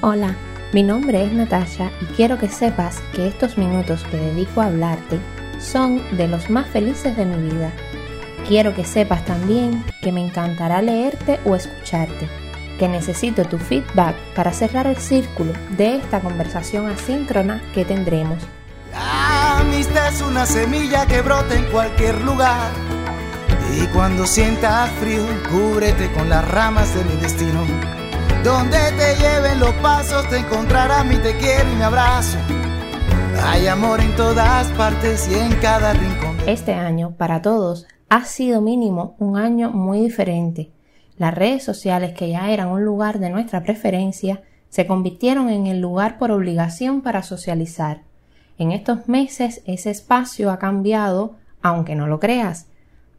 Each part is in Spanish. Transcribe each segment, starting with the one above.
Hola, mi nombre es Natasha y quiero que sepas que estos minutos que dedico a hablarte son de los más felices de mi vida. Quiero que sepas también que me encantará leerte o escucharte, que necesito tu feedback para cerrar el círculo de esta conversación asíncrona que tendremos. La amistad es una semilla que brota en cualquier lugar. Y cuando sientas frío, cúbrete con las ramas de mi destino. Donde te lleven los pasos, te encontrarás mi te quiero y mi abrazo. Hay amor en todas partes y en cada rincón. Este año, para todos, ha sido mínimo un año muy diferente. Las redes sociales, que ya eran un lugar de nuestra preferencia, se convirtieron en el lugar por obligación para socializar. En estos meses ese espacio ha cambiado, aunque no lo creas.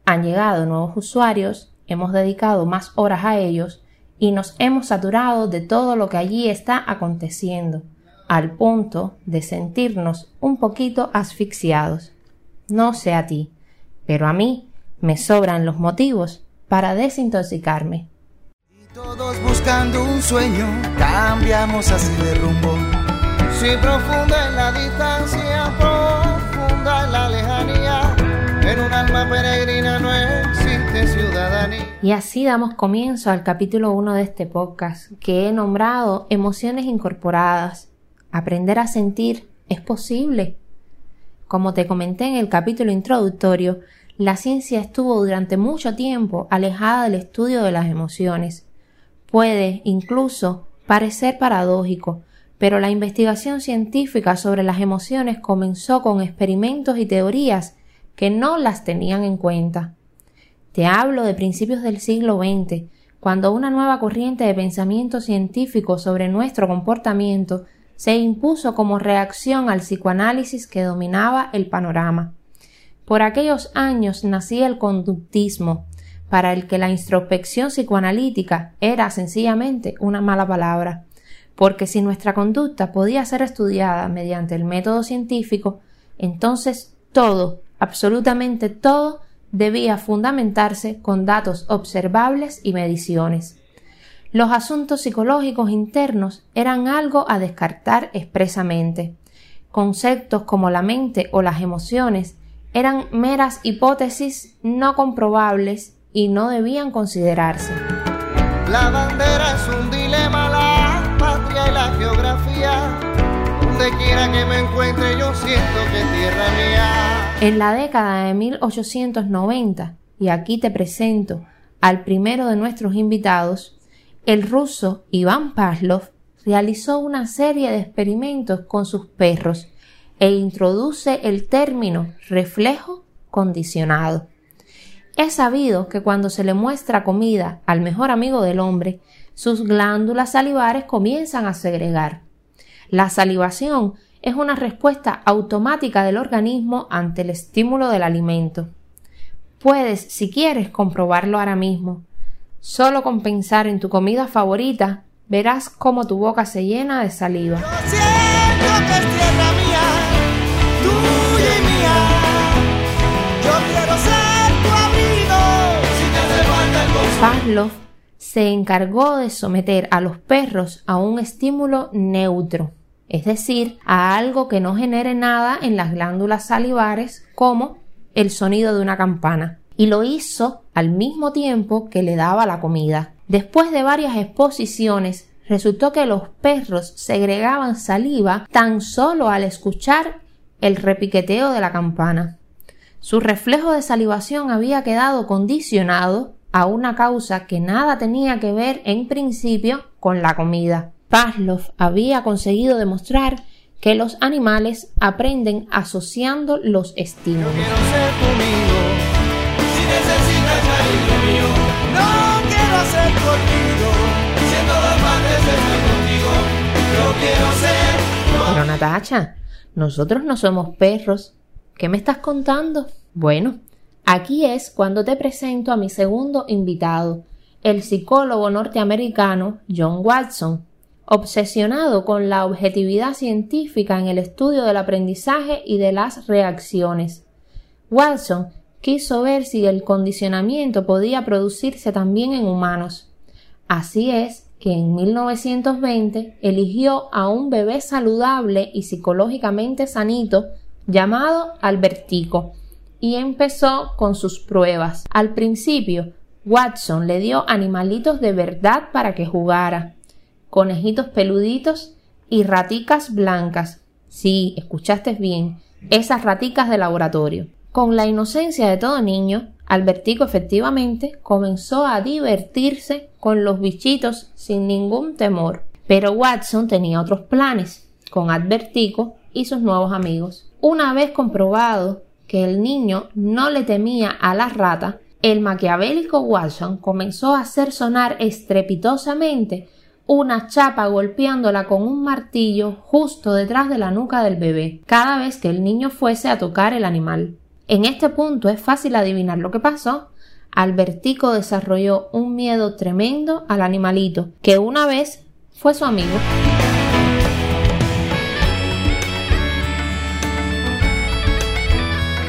Han llegado nuevos usuarios, hemos dedicado más horas a ellos y nos hemos saturado de todo lo que allí está aconteciendo, al punto de sentirnos un poquito asfixiados. No sé a ti, pero a mí me sobran los motivos para desintoxicarme. Y todos buscando un sueño, cambiamos así de rumbo. Si profunda en la distancia, profunda en la lejanía, en un alma peregrina no ciudadanía. Y así damos comienzo al capítulo 1 de este podcast, que he nombrado Emociones Incorporadas. Aprender a sentir es posible. Como te comenté en el capítulo introductorio, la ciencia estuvo durante mucho tiempo alejada del estudio de las emociones. Puede, incluso, parecer paradójico, pero la investigación científica sobre las emociones comenzó con experimentos y teorías que no las tenían en cuenta. Te hablo de principios del siglo XX, cuando una nueva corriente de pensamiento científico sobre nuestro comportamiento se impuso como reacción al psicoanálisis que dominaba el panorama. Por aquellos años nacía el conductismo, para el que la introspección psicoanalítica era sencillamente una mala palabra, porque si nuestra conducta podía ser estudiada mediante el método científico, entonces todo, absolutamente todo, debía fundamentarse con datos observables y mediciones. Los asuntos psicológicos internos eran algo a descartar expresamente. Conceptos como la mente o las emociones eran meras hipótesis no comprobables y no debían considerarse. La bandera es un dilema, la patria y la geografía. Donde quiera que me encuentre, yo siento que tierra. En la década de 1890, y aquí te presento al primero de nuestros invitados, el ruso Iván Pavlov realizó una serie de experimentos con sus perros e introduce el término reflejo condicionado. Es sabido que cuando se le muestra comida al mejor amigo del hombre, sus glándulas salivares comienzan a segregar. La salivación es una respuesta automática del organismo ante el estímulo del alimento. Puedes, si quieres, comprobarlo ahora mismo. Solo con pensar en tu comida favorita, verás cómo tu boca se llena de saliva. Pavlov se encargó de someter a los perros a un estímulo neutro, es decir, a algo que no genere nada en las glándulas salivares como el sonido de una campana, y lo hizo al mismo tiempo que le daba la comida. Después de varias exposiciones, resultó que los perros segregaban saliva tan solo al escuchar el repiqueteo de la campana. Su reflejo de salivación había quedado condicionado a una causa que nada tenía que ver en principio con la comida. Pavlov había conseguido demostrar que los animales aprenden asociando los estímulos. Pero Natacha, nosotros no somos perros. ¿Qué me estás contando? Bueno, aquí es cuando te presento a mi segundo invitado, el psicólogo norteamericano John Watson, obsesionado con la objetividad científica en el estudio del aprendizaje y de las reacciones. Watson quiso ver si el condicionamiento podía producirse también en humanos. Así es que en 1920 eligió a un bebé saludable y psicológicamente sanito llamado Albertico y empezó con sus pruebas. Al principio, Watson le dio animalitos de verdad para que jugara, conejitos peluditos y raticas blancas. Sí, escuchaste bien, esas raticas de laboratorio. Con la inocencia de todo niño, Albertico efectivamente comenzó a divertirse con los bichitos sin ningún temor. Pero Watson tenía otros planes con Albertico y sus nuevos amigos. Una vez comprobado que el niño no le temía a la rata, el maquiavélico Watson comenzó a hacer sonar estrepitosamente una chapa golpeándola con un martillo justo detrás de la nuca del bebé, cada vez que el niño fuese a tocar el animal. En este punto es fácil adivinar lo que pasó. Albertico desarrolló un miedo tremendo al animalito, que una vez fue su amigo.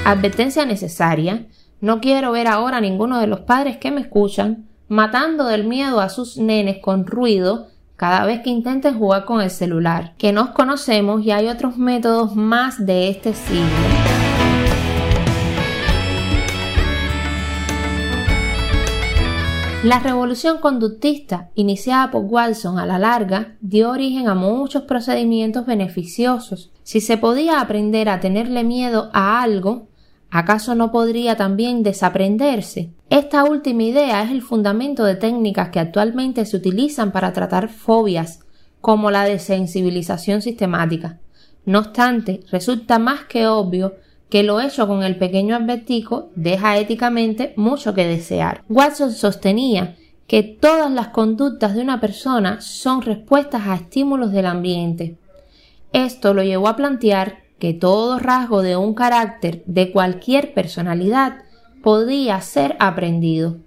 Advertencia necesaria. No quiero ver ahora a ninguno de los padres que me escuchan matando del miedo a sus nenes con ruido cada vez que intenten jugar con el celular, que nos conocemos y hay otros métodos más de este siglo. La revolución conductista, iniciada por Watson a la larga, dio origen a muchos procedimientos beneficiosos. Si se podía aprender a tenerle miedo a algo, ¿acaso no podría también desaprenderse? Esta última idea es el fundamento de técnicas que actualmente se utilizan para tratar fobias, como la desensibilización sistemática. No obstante, resulta más que obvio que lo hecho con el pequeño advertico deja éticamente mucho que desear. Watson sostenía que todas las conductas de una persona son respuestas a estímulos del ambiente. Esto lo llevó a plantear que todo rasgo de un carácter de cualquier personalidad podía ser aprendido.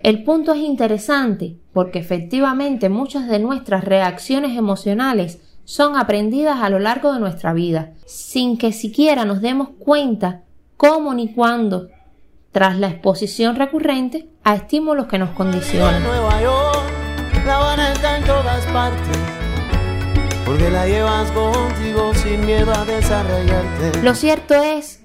El punto es interesante porque efectivamente muchas de nuestras reacciones emocionales son aprendidas a lo largo de nuestra vida, sin que siquiera nos demos cuenta cómo ni cuándo, tras la exposición recurrente a estímulos que nos condicionan. Lo cierto es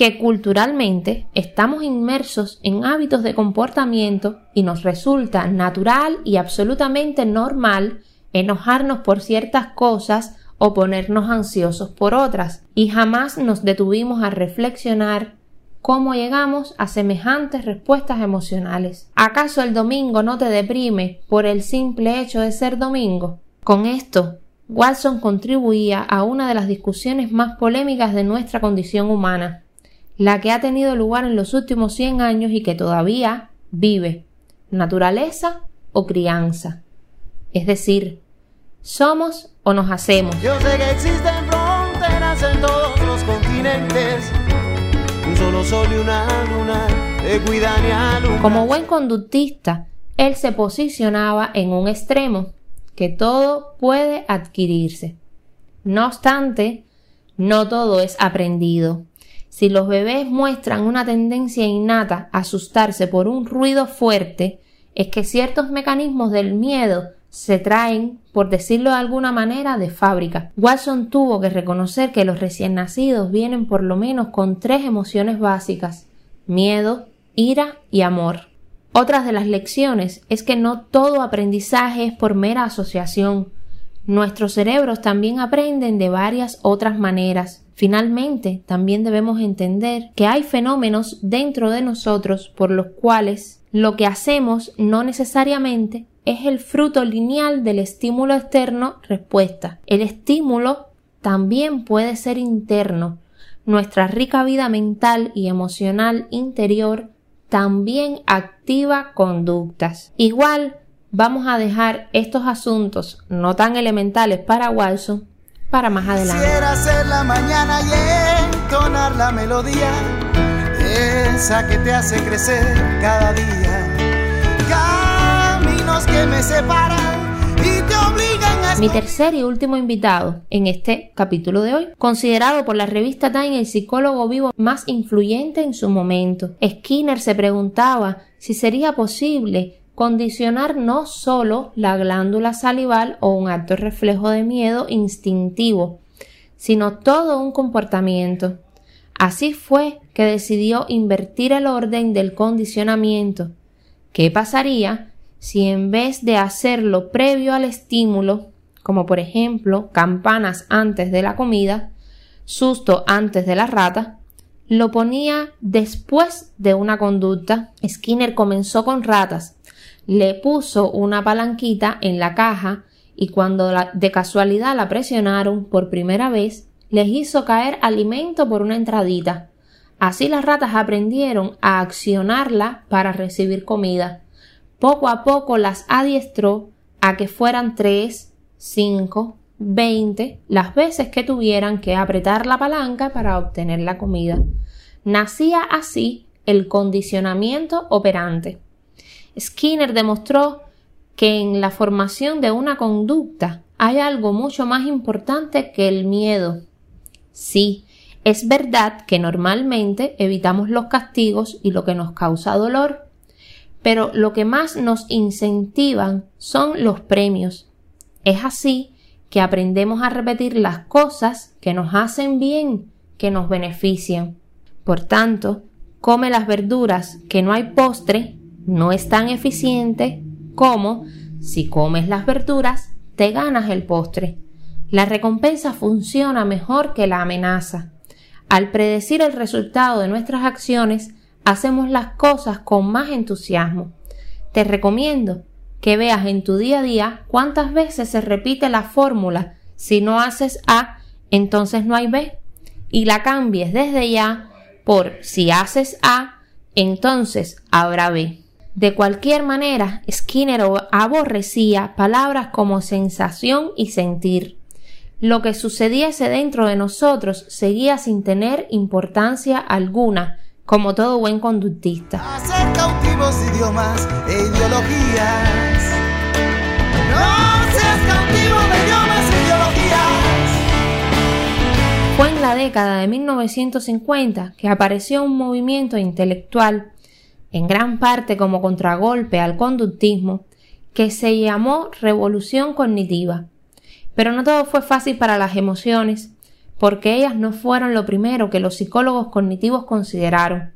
que culturalmente estamos inmersos en hábitos de comportamiento y nos resulta natural y absolutamente normal enojarnos por ciertas cosas o ponernos ansiosos por otras, y jamás nos detuvimos a reflexionar cómo llegamos a semejantes respuestas emocionales. ¿Acaso el domingo no te deprime por el simple hecho de ser domingo? Con esto, Watson contribuía a una de las discusiones más polémicas de nuestra condición humana, la que ha tenido lugar en los últimos 100 años y que todavía vive, naturaleza o crianza. Es decir, somos o nos hacemos. Yo sé que existen fronteras en todos los continentes. Un solo sol y una luna te cuidan y Como buen conductista, él se posicionaba en un extremo, que todo puede adquirirse. No obstante, no todo es aprendido. Si los bebés muestran una tendencia innata a asustarse por un ruido fuerte, es que ciertos mecanismos del miedo se traen, por decirlo de alguna manera, de fábrica. Watson tuvo que reconocer que los recién nacidos vienen por lo menos con tres emociones básicas miedo, ira y amor. Otras de las lecciones es que no todo aprendizaje es por mera asociación. Nuestros cerebros también aprenden de varias otras maneras. Finalmente, también debemos entender que hay fenómenos dentro de nosotros por los cuales lo que hacemos no necesariamente es el fruto lineal del estímulo externo respuesta. El estímulo también puede ser interno. Nuestra rica vida mental y emocional interior también activa conductas. Igual vamos a dejar estos asuntos no tan elementales para Watson para más adelante. Quisiera hacer la mañana y entonar la melodía, esa que te hace crecer cada día que me separan y te obligan a... Mi tercer y último invitado en este capítulo de hoy, considerado por la revista Time el psicólogo vivo más influyente en su momento. Skinner se preguntaba si sería posible condicionar no solo la glándula salival o un acto reflejo de miedo instintivo, sino todo un comportamiento. Así fue que decidió invertir el orden del condicionamiento. ¿Qué pasaría si en vez de hacerlo previo al estímulo, como por ejemplo campanas antes de la comida, susto antes de la rata, lo ponía después de una conducta? Skinner comenzó con ratas, le puso una palanquita en la caja y cuando de casualidad la presionaron por primera vez, les hizo caer alimento por una entradita. Así las ratas aprendieron a accionarla para recibir comida. Poco a poco las adiestró a que fueran tres, cinco, veinte las veces que tuvieran que apretar la palanca para obtener la comida. Nacía así el condicionamiento operante. Skinner demostró que en la formación de una conducta hay algo mucho más importante que el miedo. Sí, es verdad que normalmente evitamos los castigos y lo que nos causa dolor, pero lo que más nos incentivan son los premios. Es así que aprendemos a repetir las cosas que nos hacen bien, que nos benefician. Por tanto, come las verduras que no hay postre no es tan eficiente como si comes las verduras te ganas el postre. La recompensa funciona mejor que la amenaza. Al predecir el resultado de nuestras acciones, hacemos las cosas con más entusiasmo. Te recomiendo que veas en tu día a día cuántas veces se repite la fórmula si no haces A, entonces no hay B, y la cambies desde ya por si haces A, entonces habrá B. De cualquier manera, Skinner aborrecía palabras como sensación y sentir. Lo que sucediese dentro de nosotros seguía sin tener importancia alguna, como todo buen conductista. cautivos idiomas e ideologías. No seas cautivo de idiomas e ideologías. Fue en la década de 1950 que apareció un movimiento intelectual en gran parte como contragolpe al conductismo, que se llamó revolución cognitiva. Pero no todo fue fácil para las emociones, porque ellas no fueron lo primero que los psicólogos cognitivos consideraron.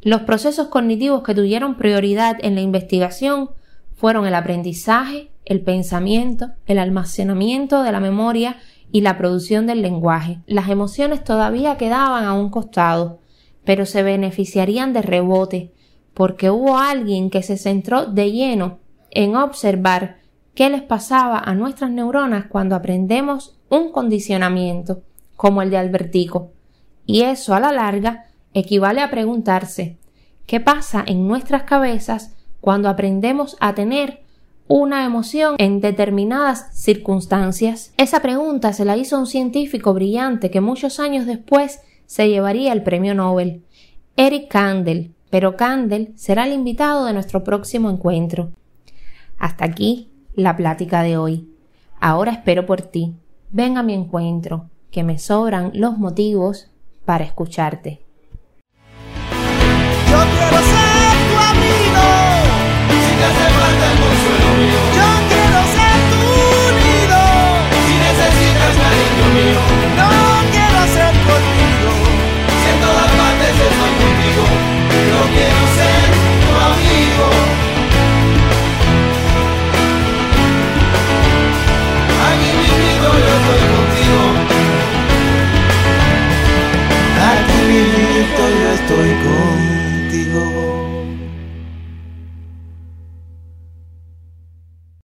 Los procesos cognitivos que tuvieron prioridad en la investigación fueron el aprendizaje, el pensamiento, el almacenamiento de la memoria y la producción del lenguaje. Las emociones todavía quedaban a un costado, pero se beneficiarían de rebote, porque hubo alguien que se centró de lleno en observar qué les pasaba a nuestras neuronas cuando aprendemos un condicionamiento, como el de Albertico. Y eso a la larga equivale a preguntarse qué pasa en nuestras cabezas cuando aprendemos a tener una emoción en determinadas circunstancias. Esa pregunta se la hizo un científico brillante que muchos años después se llevaría el premio Nobel, Eric Kandel, pero Candel será el invitado de nuestro próximo encuentro. Hasta aquí la plática de hoy. Ahora espero por ti. Ven a mi encuentro, que me sobran los motivos para escucharte.